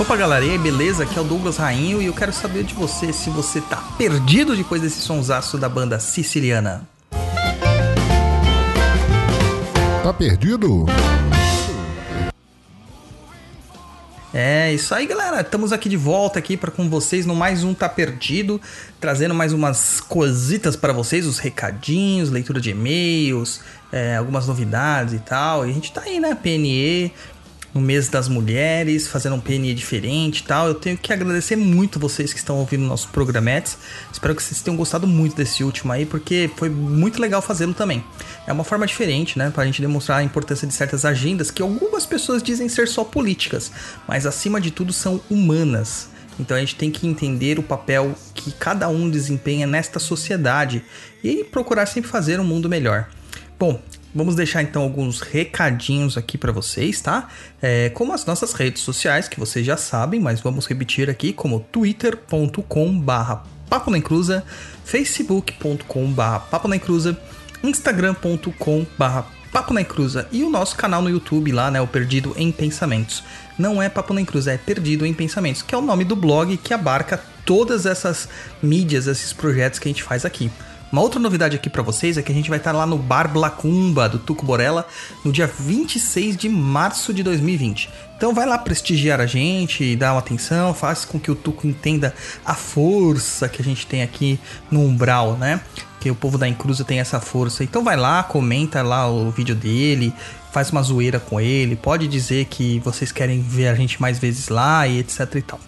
Opa galera, e aí, beleza? Aqui é o Douglas Rainho e eu quero saber de você se você tá perdido depois desse sonsaço da banda siciliana. Tá perdido? É, isso aí, galera. Estamos aqui de volta aqui para com vocês no mais um Tá Perdido, trazendo mais umas cositas para vocês, os recadinhos, leitura de e-mails, é, algumas novidades e tal. E a gente tá aí, né, PNE, no mês das mulheres, fazendo um PNE diferente e tal. Eu tenho que agradecer muito vocês que estão ouvindo nossos programetes. Espero que vocês tenham gostado muito desse último aí, porque foi muito legal fazê-lo também. É uma forma diferente, né, pra gente demonstrar a importância de certas agendas que algumas pessoas dizem ser só políticas, mas acima de tudo são humanas. Então a gente tem que entender o papel que cada um desempenha nesta sociedade e procurar sempre fazer um mundo melhor. Bom, Vamos deixar então alguns recadinhos aqui para vocês, tá? É, como as nossas redes sociais, que vocês já sabem, mas vamos repetir aqui, como twitter.com barra papo na encruza, facebook.com barra papo na encruza, instagram.com barra papo na encruza e o nosso canal no YouTube lá, né, o Perdido em Pensamentos. Não é Papo na Encruza, é Perdido em Pensamentos, que é o nome do blog que abarca todas essas mídias, esses projetos que a gente faz aqui. Uma outra novidade aqui para vocês é que a gente vai estar lá no Bar Blacumba do Tuco Borella no dia 26 de março de 2020. Então vai lá prestigiar a gente, dá uma atenção, faz com que o Tuco entenda a força que a gente tem aqui no Umbral, né? Que o povo da Encruza tem essa força. Então vai lá, comenta lá o vídeo dele, faz uma zoeira com ele, pode dizer que vocês querem ver a gente mais vezes lá e etc e tal.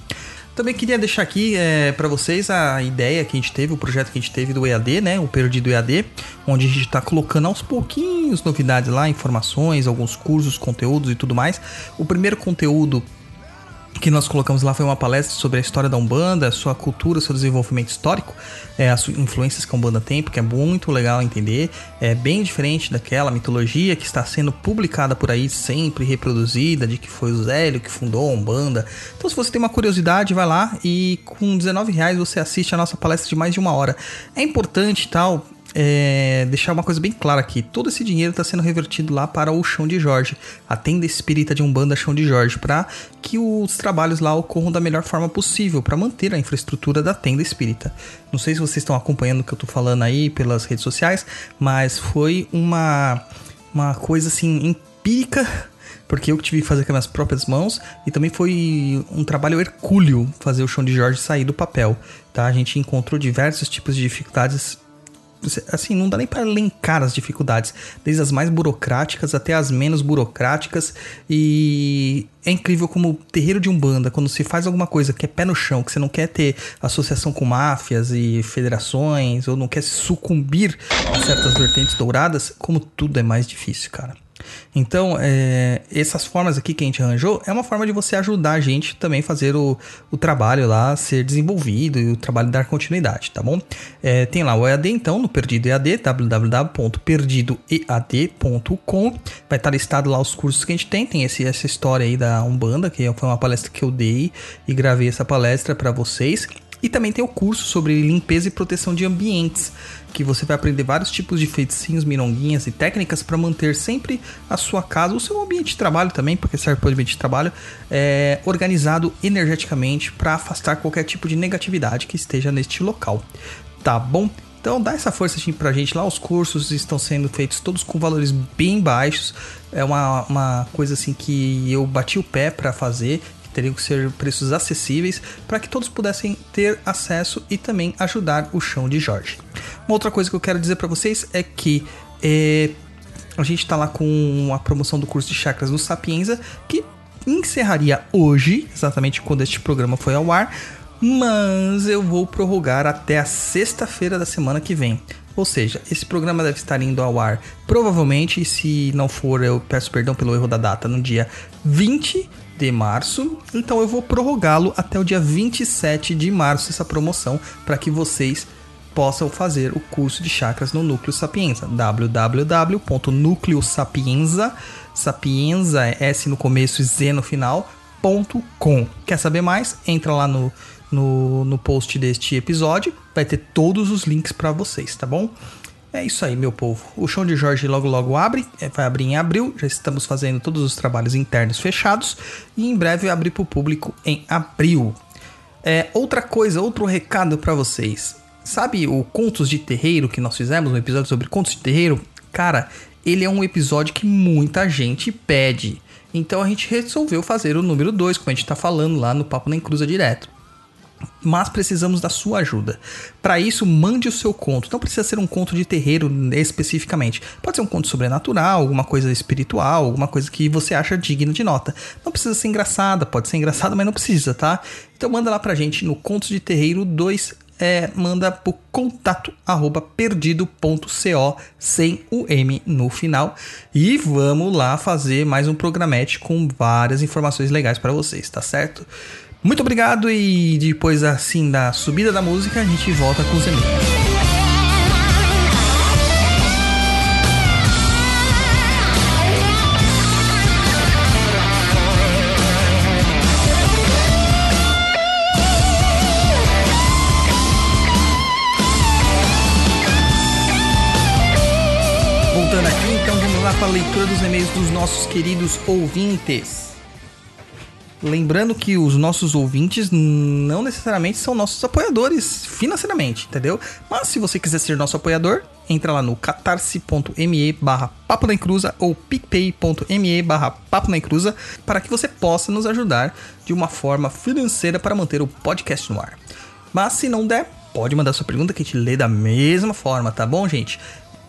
Também queria deixar aqui é, para vocês a ideia que a gente teve, o projeto que a gente teve do EAD, né? O Perdido EAD, onde a gente está colocando aos pouquinhos novidades lá, informações, alguns cursos, conteúdos e tudo mais. O primeiro conteúdo que nós colocamos lá foi uma palestra sobre a história da Umbanda, sua cultura, seu desenvolvimento histórico, é, as influências que a Umbanda tem, porque é muito legal entender. É bem diferente daquela mitologia que está sendo publicada por aí, sempre reproduzida, de que foi o Zélio que fundou a Umbanda. Então, se você tem uma curiosidade, vai lá e com 19 reais você assiste a nossa palestra de mais de uma hora. É importante tal é, deixar uma coisa bem clara aqui: todo esse dinheiro está sendo revertido lá para o Chão de Jorge, a tenda espírita de Umbanda Chão de Jorge, para que os trabalhos lá ocorram da melhor forma possível, para manter a infraestrutura da tenda espírita. Não sei se vocês estão acompanhando o que eu estou falando aí pelas redes sociais, mas foi uma, uma coisa assim empírica porque eu tive que fazer com as minhas próprias mãos e também foi um trabalho hercúleo fazer o chão de Jorge sair do papel, tá? A gente encontrou diversos tipos de dificuldades assim, não dá nem para elencar as dificuldades, desde as mais burocráticas até as menos burocráticas. E é incrível como terreiro de Umbanda, quando se faz alguma coisa que é pé no chão, que você não quer ter associação com máfias e federações, ou não quer sucumbir a certas vertentes douradas, como tudo é mais difícil, cara. Então, é, essas formas aqui que a gente arranjou é uma forma de você ajudar a gente também fazer o, o trabalho lá ser desenvolvido e o trabalho dar continuidade, tá bom? É, tem lá o EAD então, no Perdido EAD, www.perdidoead.com. Vai estar listado lá os cursos que a gente tem. Tem esse, essa história aí da Umbanda, que foi uma palestra que eu dei e gravei essa palestra para vocês. E também tem o curso sobre limpeza e proteção de ambientes, que você vai aprender vários tipos de feiticinhos, mironguinhas e técnicas para manter sempre a sua casa, o seu ambiente de trabalho também, porque serve para o ambiente de trabalho, é, organizado energeticamente para afastar qualquer tipo de negatividade que esteja neste local. Tá bom? Então dá essa força assim, pra gente lá. Os cursos estão sendo feitos todos com valores bem baixos. É uma, uma coisa assim que eu bati o pé para fazer teriam que ser preços acessíveis para que todos pudessem ter acesso e também ajudar o chão de Jorge. Uma outra coisa que eu quero dizer para vocês é que é, a gente está lá com a promoção do curso de chakras no Sapienza, que encerraria hoje, exatamente quando este programa foi ao ar, mas eu vou prorrogar até a sexta-feira da semana que vem. Ou seja, esse programa deve estar indo ao ar provavelmente, se não for, eu peço perdão pelo erro da data, no dia 20 de março. Então eu vou prorrogá-lo até o dia 27 de março essa promoção para que vocês possam fazer o curso de chakras no Núcleo Sapienza. www.núcleosapienza Sapienza é S no começo e Z no final. Ponto com. Quer saber mais? Entra lá no, no, no post deste episódio, vai ter todos os links para vocês, tá bom? É isso aí, meu povo. O chão de Jorge logo logo abre, é, vai abrir em abril. Já estamos fazendo todos os trabalhos internos fechados e em breve abrir para o público em abril. É, outra coisa, outro recado para vocês. Sabe o Contos de Terreiro que nós fizemos, um episódio sobre Contos de Terreiro? Cara, ele é um episódio que muita gente pede. Então a gente resolveu fazer o número 2, como a gente tá falando lá no Papo Nem Cruza Direto. Mas precisamos da sua ajuda. Para isso, mande o seu conto. Não precisa ser um conto de terreiro especificamente. Pode ser um conto sobrenatural, alguma coisa espiritual, alguma coisa que você acha digna de nota. Não precisa ser engraçada, pode ser engraçada, mas não precisa, tá? Então manda lá pra gente no Contos de Terreiro 2 é, manda pro contato arroba perdido.co sem o M no final. E vamos lá fazer mais um programete com várias informações legais para vocês, tá certo? Muito obrigado e depois assim da subida da música a gente volta com os e-mails. Voltando aqui, então vamos lá para a leitura dos e-mails dos nossos queridos ouvintes. Lembrando que os nossos ouvintes não necessariamente são nossos apoiadores financeiramente, entendeu? Mas se você quiser ser nosso apoiador, entra lá no catarse.me barra papo na encruza ou picpay.me barra papo na encruza para que você possa nos ajudar de uma forma financeira para manter o podcast no ar. Mas se não der, pode mandar sua pergunta que a gente lê da mesma forma, tá bom, gente?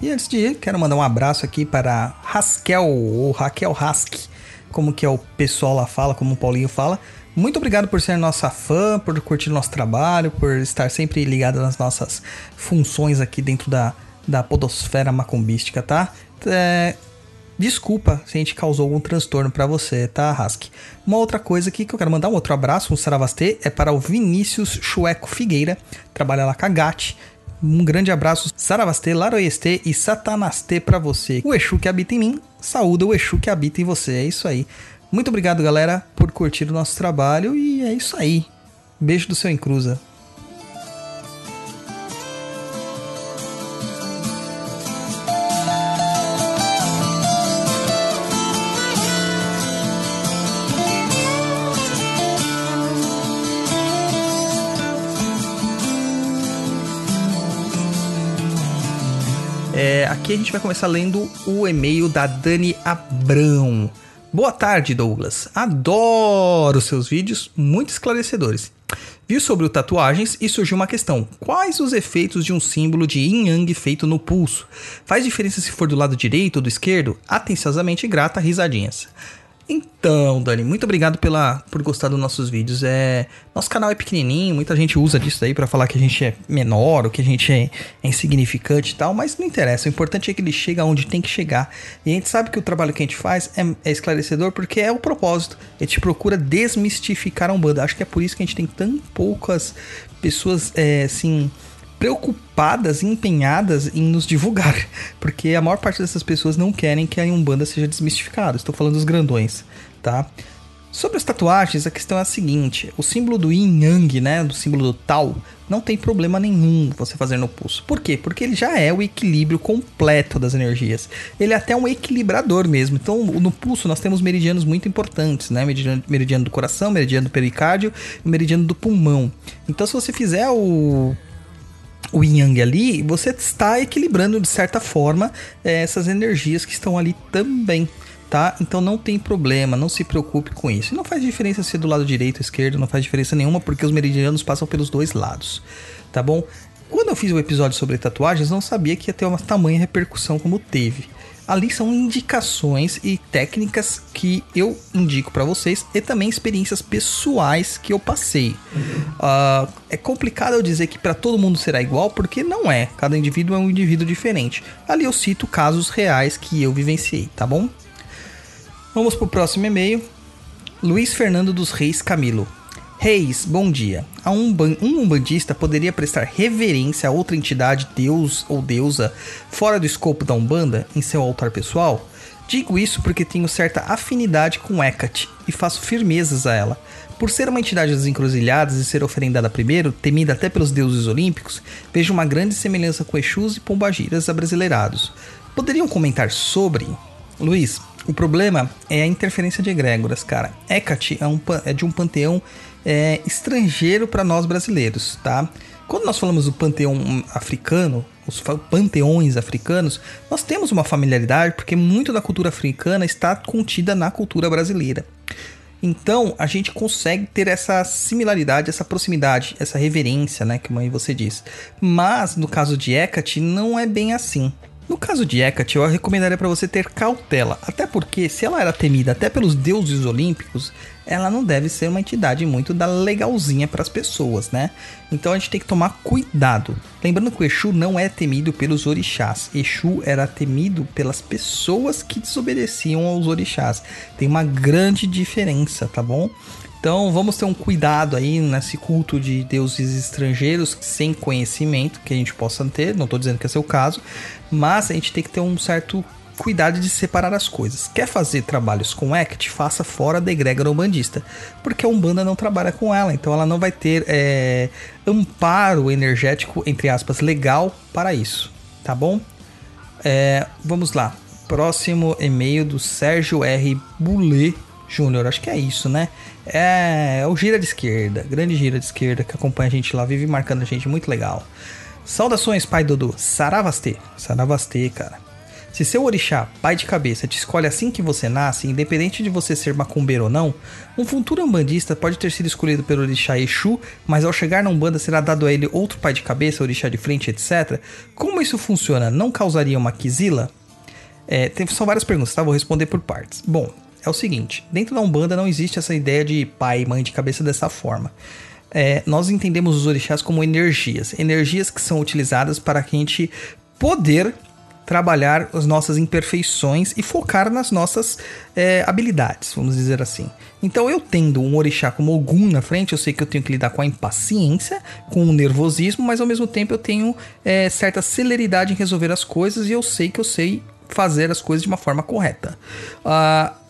E antes de ir, quero mandar um abraço aqui para Raskel, ou Raquel Rask, como que é o pessoal lá fala, como o Paulinho fala. Muito obrigado por ser nossa fã, por curtir nosso trabalho, por estar sempre ligada nas nossas funções aqui dentro da, da podosfera macumbística, tá? É, desculpa se a gente causou algum transtorno para você, tá, Rask? Uma outra coisa aqui que eu quero mandar um outro abraço, um saravastê, é para o Vinícius Chueco Figueira, trabalha lá com a GAT. Um grande abraço, Saravastê, Laroyestê e Satanastê para você. O Exu que habita em mim, saúda o Exu que habita em você. É isso aí. Muito obrigado, galera, por curtir o nosso trabalho e é isso aí. Beijo do seu Encruza. Aqui a gente vai começar lendo o e-mail da Dani Abrão. Boa tarde, Douglas. Adoro seus vídeos, muito esclarecedores. Vi sobre o tatuagens e surgiu uma questão: quais os efeitos de um símbolo de yin yang feito no pulso? Faz diferença se for do lado direito ou do esquerdo? Atenciosamente grata, risadinhas. Então, Dani, muito obrigado pela, por gostar dos nossos vídeos. É, nosso canal é pequenininho, muita gente usa disso aí para falar que a gente é menor, ou que a gente é, é, insignificante e tal, mas não interessa. O importante é que ele chega onde tem que chegar. E a gente sabe que o trabalho que a gente faz é, é esclarecedor porque é o propósito. A gente procura desmistificar a Umbanda. Acho que é por isso que a gente tem tão poucas pessoas, é, assim preocupadas empenhadas em nos divulgar, porque a maior parte dessas pessoas não querem que a Umbanda seja desmistificada. Estou falando dos grandões, tá? Sobre as tatuagens, a questão é a seguinte: o símbolo do Yin Yang, né, do símbolo do Tal, não tem problema nenhum você fazer no pulso. Por quê? Porque ele já é o equilíbrio completo das energias. Ele é até um equilibrador mesmo. Então, no pulso nós temos meridianos muito importantes, né? Meridiano, meridiano do coração, meridiano do pericárdio e meridiano do pulmão. Então, se você fizer o o yang ali, você está equilibrando de certa forma é, essas energias que estão ali também. Tá? Então não tem problema, não se preocupe com isso. Não faz diferença se é do lado direito ou esquerdo, não faz diferença nenhuma porque os meridianos passam pelos dois lados, tá bom? Quando eu fiz o episódio sobre tatuagens, não sabia que ia ter uma tamanha repercussão como teve ali são indicações e técnicas que eu indico para vocês e também experiências pessoais que eu passei. Uh, é complicado eu dizer que para todo mundo será igual, porque não é. Cada indivíduo é um indivíduo diferente. Ali eu cito casos reais que eu vivenciei, tá bom? Vamos pro próximo e-mail. Luiz Fernando dos Reis Camilo. Reis, bom dia. Um, um umbandista poderia prestar reverência a outra entidade, deus ou deusa, fora do escopo da Umbanda, em seu altar pessoal? Digo isso porque tenho certa afinidade com Hecate e faço firmezas a ela. Por ser uma entidade das encruzilhadas e ser oferendada primeiro, temida até pelos deuses olímpicos, vejo uma grande semelhança com Exus e Pombagiras abrasileirados. Poderiam comentar sobre? Luiz, o problema é a interferência de egrégoras, cara. Hecate é, um, é de um panteão é, estrangeiro para nós brasileiros, tá? Quando nós falamos do panteão africano, os panteões africanos, nós temos uma familiaridade porque muito da cultura africana está contida na cultura brasileira. Então a gente consegue ter essa similaridade, essa proximidade, essa reverência, né, que mãe você diz. Mas no caso de Hecate não é bem assim. No caso de Hecate, eu recomendaria para você ter cautela, até porque se ela era temida até pelos deuses olímpicos, ela não deve ser uma entidade muito da legalzinha para as pessoas, né? Então a gente tem que tomar cuidado. Lembrando que o Exu não é temido pelos orixás. Exu era temido pelas pessoas que desobedeciam aos orixás. Tem uma grande diferença, tá bom? Então vamos ter um cuidado aí nesse culto de deuses estrangeiros sem conhecimento que a gente possa ter. Não estou dizendo que é seu caso, mas a gente tem que ter um certo cuidado de separar as coisas. Quer fazer trabalhos com Act? Faça fora da egrégora umbandista, porque a Umbanda não trabalha com ela, então ela não vai ter é, amparo energético, entre aspas, legal para isso, tá bom? É, vamos lá. Próximo e-mail do Sérgio R. Boulet Júnior, acho que é isso, né? É, é o Gira de Esquerda, grande Gira de Esquerda que acompanha a gente lá, vive marcando a gente, muito legal. Saudações, pai Dudu. Saravastê. Saravastê, cara. Se seu orixá, pai de cabeça, te escolhe assim que você nasce, independente de você ser macumbeiro ou não, um futuro umbandista pode ter sido escolhido pelo orixá Exu, mas ao chegar na umbanda será dado a ele outro pai de cabeça, orixá de frente, etc. Como isso funciona? Não causaria uma quizila? É, são várias perguntas, tá? Vou responder por partes. Bom, é o seguinte: dentro da Umbanda não existe essa ideia de pai e mãe de cabeça dessa forma. É, nós entendemos os orixás como energias, energias que são utilizadas para que a gente poder trabalhar as nossas imperfeições e focar nas nossas é, habilidades, vamos dizer assim. Então, eu tendo um orixá como Ogum na frente, eu sei que eu tenho que lidar com a impaciência, com o nervosismo, mas ao mesmo tempo eu tenho é, certa celeridade em resolver as coisas e eu sei que eu sei fazer as coisas de uma forma correta. Uh,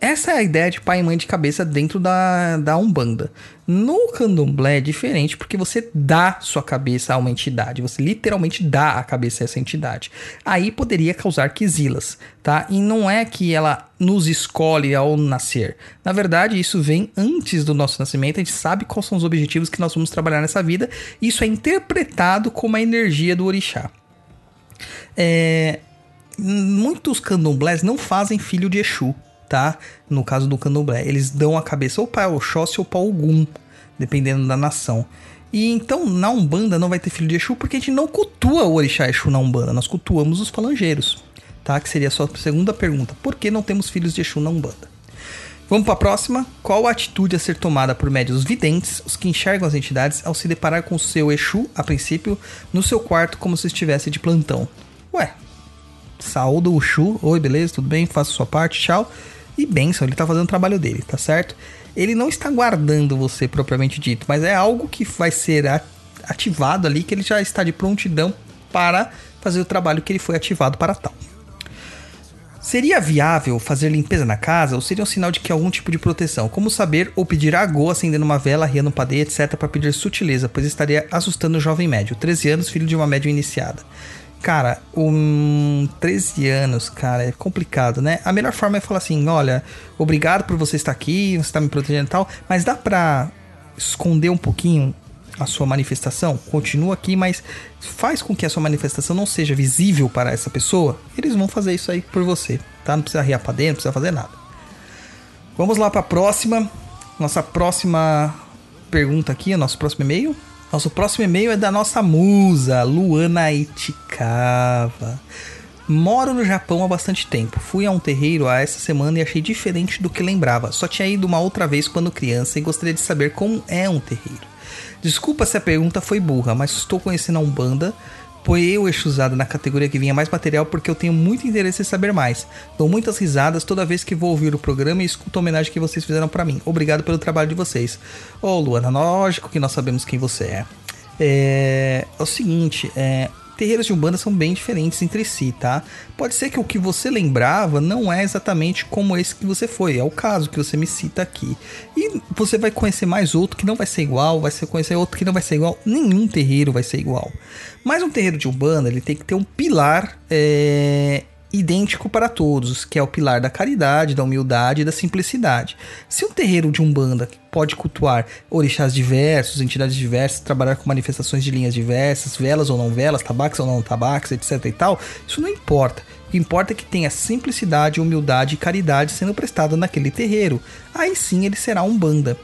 essa é a ideia de pai e mãe de cabeça dentro da, da Umbanda. No candomblé é diferente porque você dá sua cabeça a uma entidade, você literalmente dá a cabeça a essa entidade. Aí poderia causar quisilas, tá? E não é que ela nos escolhe ao nascer. Na verdade, isso vem antes do nosso nascimento, a gente sabe quais são os objetivos que nós vamos trabalhar nessa vida, isso é interpretado como a energia do orixá. É, muitos candomblés não fazem filho de Exu tá? No caso do candomblé, eles dão a cabeça ou para Oxóssi ou para Ogum, dependendo da nação. E então na Umbanda não vai ter filho de Exu porque a gente não cultua o orixá Exu na Umbanda, nós cultuamos os falangeiros, tá? Que seria a sua segunda pergunta. Por que não temos filhos de Exu na Umbanda? Vamos para a próxima. Qual a atitude a ser tomada por médios videntes, os que enxergam as entidades, ao se deparar com o seu Exu, a princípio, no seu quarto como se estivesse de plantão? Ué, saúde o Exu. Oi, beleza? Tudo bem? Faça sua parte, tchau e benção, ele tá fazendo o trabalho dele, tá certo? Ele não está guardando você propriamente dito, mas é algo que vai ser ativado ali, que ele já está de prontidão para fazer o trabalho que ele foi ativado para tal. Seria viável fazer limpeza na casa ou seria um sinal de que algum tipo de proteção? Como saber ou pedir a Go acendendo uma vela, riando um padê, etc. para pedir sutileza, pois estaria assustando o jovem médio, 13 anos, filho de uma média iniciada. Cara, um 13 anos, cara, é complicado, né? A melhor forma é falar assim: olha, obrigado por você estar aqui, você está me protegendo e tal, mas dá pra esconder um pouquinho a sua manifestação? Continua aqui, mas faz com que a sua manifestação não seja visível para essa pessoa. Eles vão fazer isso aí por você, tá? Não precisa riar pra dentro, não precisa fazer nada. Vamos lá para a próxima. Nossa próxima pergunta aqui, nosso próximo e-mail. Nosso próximo e-mail é da nossa musa, Luana Itikava. Moro no Japão há bastante tempo. Fui a um terreiro há essa semana e achei diferente do que lembrava. Só tinha ido uma outra vez quando criança e gostaria de saber como é um terreiro. Desculpa se a pergunta foi burra, mas estou conhecendo a Umbanda Apoiei o Exusada na categoria que vinha mais material porque eu tenho muito interesse em saber mais. Dou muitas risadas toda vez que vou ouvir o programa e escuto a homenagem que vocês fizeram para mim. Obrigado pelo trabalho de vocês. Ô, oh, Luana, lógico que nós sabemos quem você é. É, é o seguinte, é, terreiros de Umbanda são bem diferentes entre si, tá? Pode ser que o que você lembrava não é exatamente como esse que você foi, é o caso que você me cita aqui. E você vai conhecer mais outro que não vai ser igual, vai ser conhecer outro que não vai ser igual, nenhum terreiro vai ser igual. Mas um terreiro de Umbanda, ele tem que ter um pilar é, idêntico para todos, que é o pilar da caridade, da humildade e da simplicidade. Se um terreiro de Umbanda pode cultuar orixás diversos, entidades diversas, trabalhar com manifestações de linhas diversas, velas ou não velas, tabaques ou não tabaques, etc e tal, isso não importa. O que importa é que tenha simplicidade, humildade e caridade sendo prestada naquele terreiro. Aí sim ele será Umbanda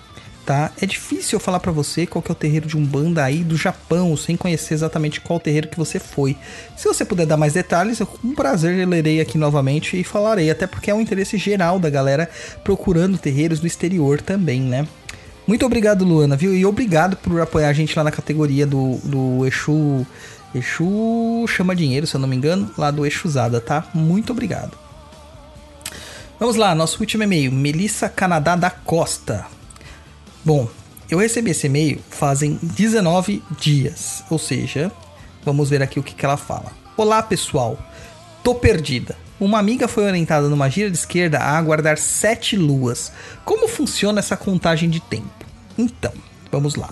tá? É difícil eu falar para você qual que é o terreiro de Umbanda aí do Japão, sem conhecer exatamente qual terreiro que você foi. Se você puder dar mais detalhes, eu com prazer lerei aqui novamente e falarei, até porque é um interesse geral da galera procurando terreiros no exterior também, né? Muito obrigado, Luana, viu? E obrigado por apoiar a gente lá na categoria do, do Exu. Exu chama dinheiro, se eu não me engano, lá do Exusada, tá? Muito obrigado. Vamos lá, nosso último e-mail. Melissa Canadá da Costa. Bom, eu recebi esse e-mail fazem 19 dias, ou seja, vamos ver aqui o que, que ela fala. Olá pessoal, tô perdida. Uma amiga foi orientada numa gira de esquerda a aguardar sete luas. Como funciona essa contagem de tempo? Então, vamos lá.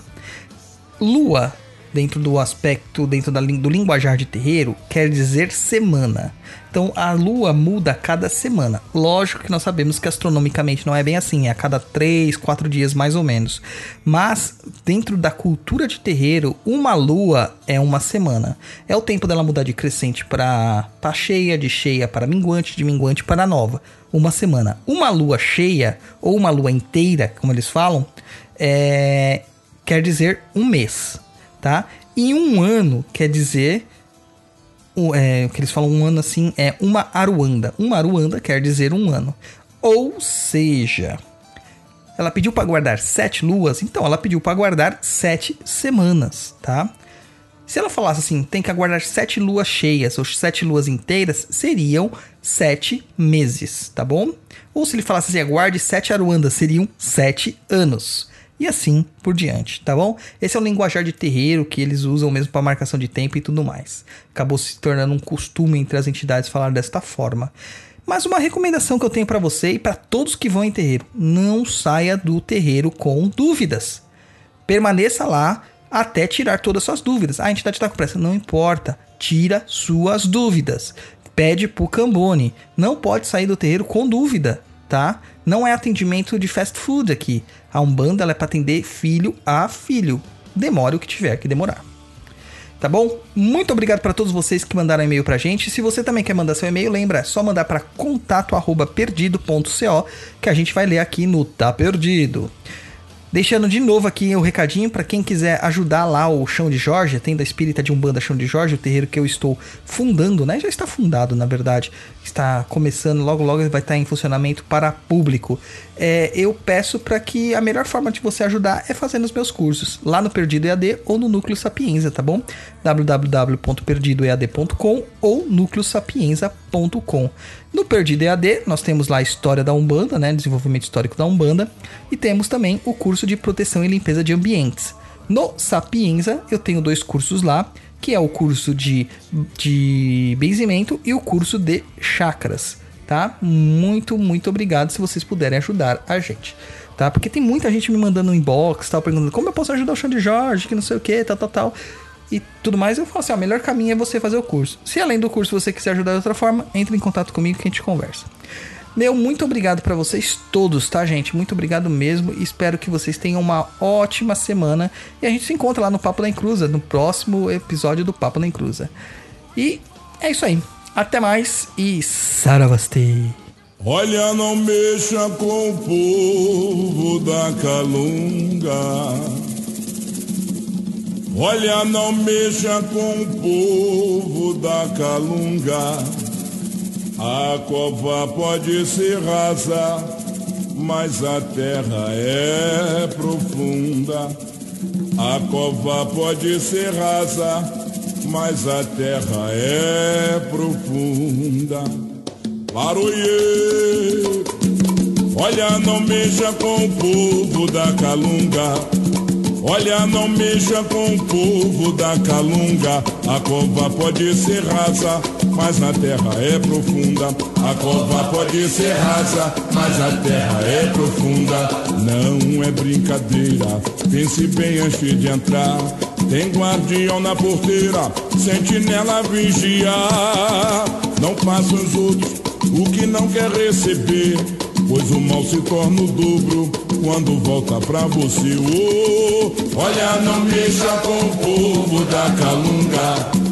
Lua dentro do aspecto, dentro da, do linguajar de terreiro, quer dizer semana. Então a lua muda a cada semana. Lógico que nós sabemos que astronomicamente não é bem assim, é a cada 3, 4 dias mais ou menos. Mas dentro da cultura de terreiro, uma lua é uma semana. É o tempo dela mudar de crescente para cheia, de cheia para minguante, de minguante para nova. Uma semana. Uma lua cheia ou uma lua inteira, como eles falam, é, quer dizer um mês tá? E um ano quer dizer o é, que eles falam um ano assim é uma aruanda. Uma aruanda quer dizer um ano. Ou seja, ela pediu para guardar sete luas, então ela pediu para guardar sete semanas, tá? Se ela falasse assim, tem que aguardar sete luas cheias ou sete luas inteiras, seriam sete meses, tá bom? Ou se ele falasse assim, aguarde sete aruandas, seriam sete anos e assim por diante, tá bom? Esse é o linguajar de terreiro que eles usam mesmo para marcação de tempo e tudo mais. Acabou se tornando um costume entre as entidades falar desta forma. Mas uma recomendação que eu tenho para você e para todos que vão em terreiro: não saia do terreiro com dúvidas. Permaneça lá até tirar todas as suas dúvidas. A entidade está com pressa. Não importa. Tira suas dúvidas. Pede pro Cambone. Não pode sair do terreiro com dúvida, tá? Não é atendimento de fast food aqui. A Umbanda é para atender filho a filho. Demore o que tiver que demorar. Tá bom? Muito obrigado para todos vocês que mandaram e-mail pra gente. Se você também quer mandar seu e-mail, lembra, é só mandar para contato@perdido.co que a gente vai ler aqui no Tá Perdido. Deixando de novo aqui o recadinho para quem quiser ajudar lá o Chão de Jorge, tem da Espírita de Umbanda Chão de Jorge, o terreiro que eu estou fundando, né? Já está fundado, na verdade. Está começando, logo logo vai estar em funcionamento para público. É, eu peço para que a melhor forma de você ajudar é fazendo os meus cursos lá no Perdido EAD ou no Núcleo Sapienza, tá bom? www.perdidoead.com ou núcleosapienza.com. No Perdido EAD, nós temos lá a história da Umbanda, né, desenvolvimento histórico da Umbanda, e temos também o curso de proteção e limpeza de ambientes. No Sapienza, eu tenho dois cursos lá, que é o curso de, de benzimento e o curso de chakras, tá? Muito, muito obrigado se vocês puderem ajudar a gente, tá? Porque tem muita gente me mandando um inbox, tal, perguntando como eu posso ajudar o Xande Jorge, que não sei o que, tal, tal, tal e tudo mais, eu falo assim: ó, o melhor caminho é você fazer o curso. Se além do curso você quiser ajudar de outra forma, entre em contato comigo que a gente conversa. Meu, muito obrigado para vocês todos, tá, gente? Muito obrigado mesmo. Espero que vocês tenham uma ótima semana. E a gente se encontra lá no Papo da Encruza, no próximo episódio do Papo da Encruza. E é isso aí. Até mais e Saravastê. Olha, não mexa com o povo da Calunga. Olha, não mexa com o povo da Calunga. A cova pode ser rasa, mas a terra é profunda. A cova pode ser rasa, mas a terra é profunda. Laroie, olha, não mexa com o povo da Calunga. Olha, não mexa com o povo da calunga. A cova pode ser rasa, mas na terra é profunda. A cova pode ser rasa, mas a terra é profunda. Não é brincadeira, pense bem antes de entrar. Tem guardião na porteira, sentinela vigiar. Não faça os outros o que não quer receber, pois o mal se torna o dobro quando volta pra você. Oh, olha, não mexa com o povo da calunga.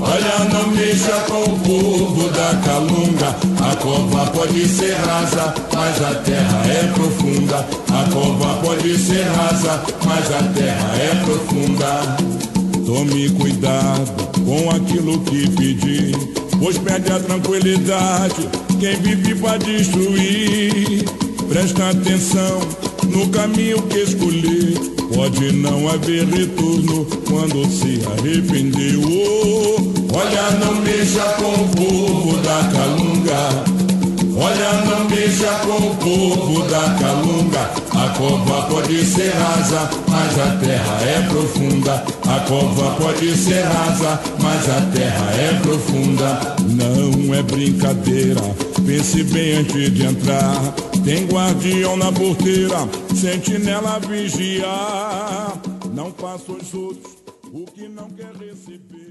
Olha, não mexa com o povo da calunga. A cova pode ser rasa, mas a terra é profunda. A cova pode ser rasa, mas a terra é profunda. Tome cuidado com aquilo que pedir, pois perde a tranquilidade. Quem vive para destruir, presta atenção no caminho que escolher. Pode não haver retorno quando se arrependeu. Oh, olha, não mexa com o povo da calunga. Olha, não mexa com o povo da calunga. A cova pode ser rasa, mas a terra é profunda. A cova pode ser rasa, mas a terra é profunda. Não é brincadeira, pense bem antes de entrar. Tem guardião na porteira, sentinela vigiar. Não faça os outros o que não quer receber.